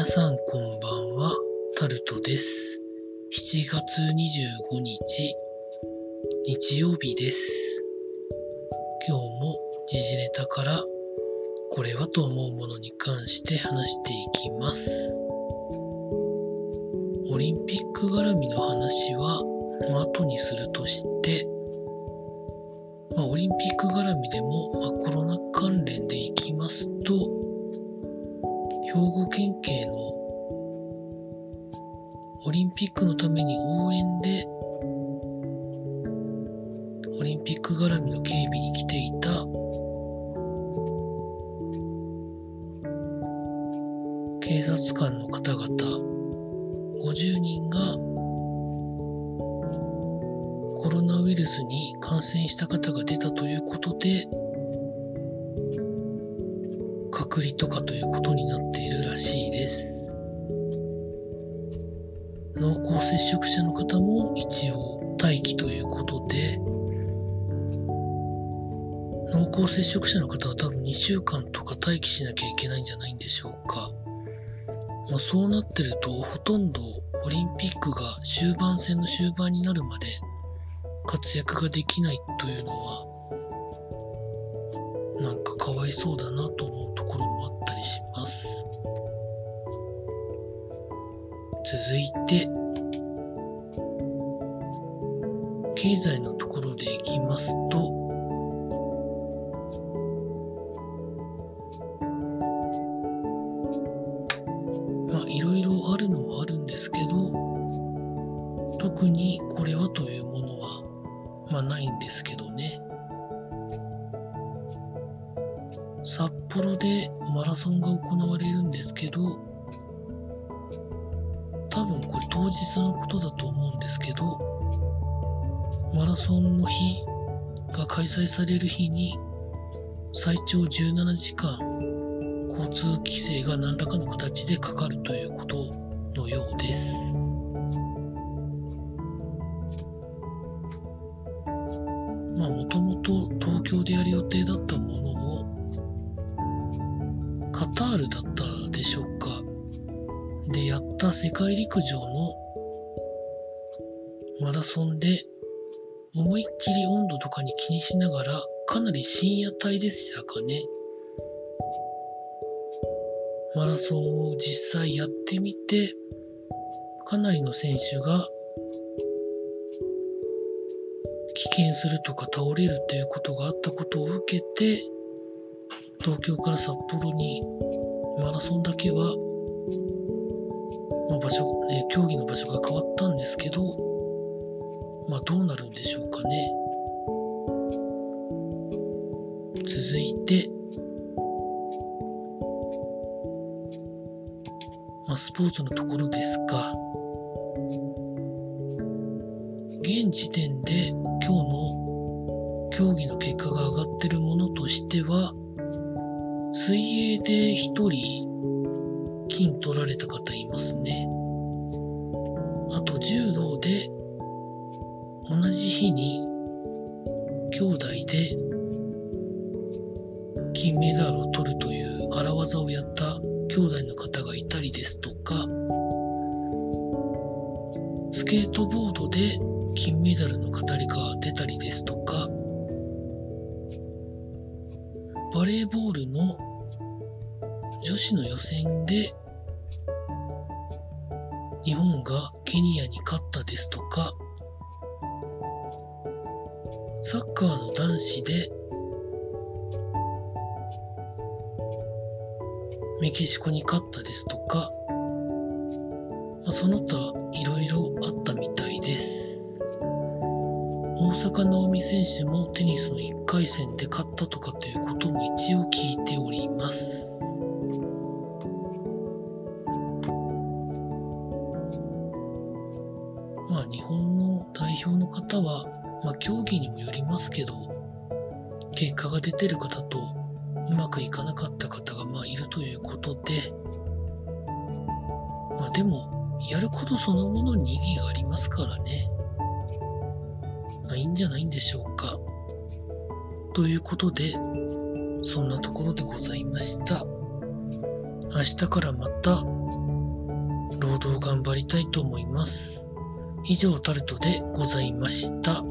皆さんこんばんは、タルトです。7月25日、日曜日です。今日も時事ネタからこれはと思うものに関して話していきます。オリンピック絡みの話は、後にするとして、まあ、オリンピック絡みでも、まあ、コロナ関連でいきますと、兵庫県警のオリンピックのために応援でオリンピック絡みの警備に来ていた警察官の方々50人がコロナウイルスに感染した方が出たということで隔離とかということになっているらしいです。濃厚接触者の方も一応待機ということで、濃厚接触者の方は多分2週間とか待機しなきゃいけないんじゃないんでしょうか。まあ、そうなってると、ほとんどオリンピックが終盤戦の終盤になるまで活躍ができないというのは、なんかかわいそうだなと思うところもあったりします。続いて、経済のところでいきますと、まあいろいろあるのはあるんですけど、特にこれはというものは、まあないんですけどね。札幌でマラソンが行われるんですけど、多分これ当日のことだと思うんですけど、マラソンの日が開催される日に最長17時間交通規制が何らかの形でかかるということのようです。まあもともと東京でやる予定だったものをタールだったでしょうか。で、やった世界陸上のマラソンで、思いっきり温度とかに気にしながら、かなり深夜帯でしたかね。マラソンを実際やってみて、かなりの選手が棄権するとか倒れるということがあったことを受けて、東京から札幌にマラソンだけは、まあ、場所、ね、競技の場所が変わったんですけど、まあどうなるんでしょうかね。続いて、まあスポーツのところですが、現時点で今日の競技の結果が上がってるものとしては、水泳で一人金取られた方いますね。あと柔道で同じ日に兄弟で金メダルを取るという荒技をやった兄弟の方がいたりですとか、スケートボードで金メダルの語りが出たりですとか、バレーボールの女子の予選で日本がケニアに勝ったですとか、サッカーの男子でメキシコに勝ったですとか、まあ、その他いろいろあったみたいです。大坂なおみ選手もテニスの1回戦で勝ったとかということも一応聞いております。まあ日本の代表の方は、まあ競技にもよりますけど、結果が出てる方とうまくいかなかった方がまあいるということで、まあでも、やることそのものに意義がありますからね。まあいいんじゃないんでしょうか。ということで、そんなところでございました。明日からまた労働頑張りたいと思います。以上タルトでございました。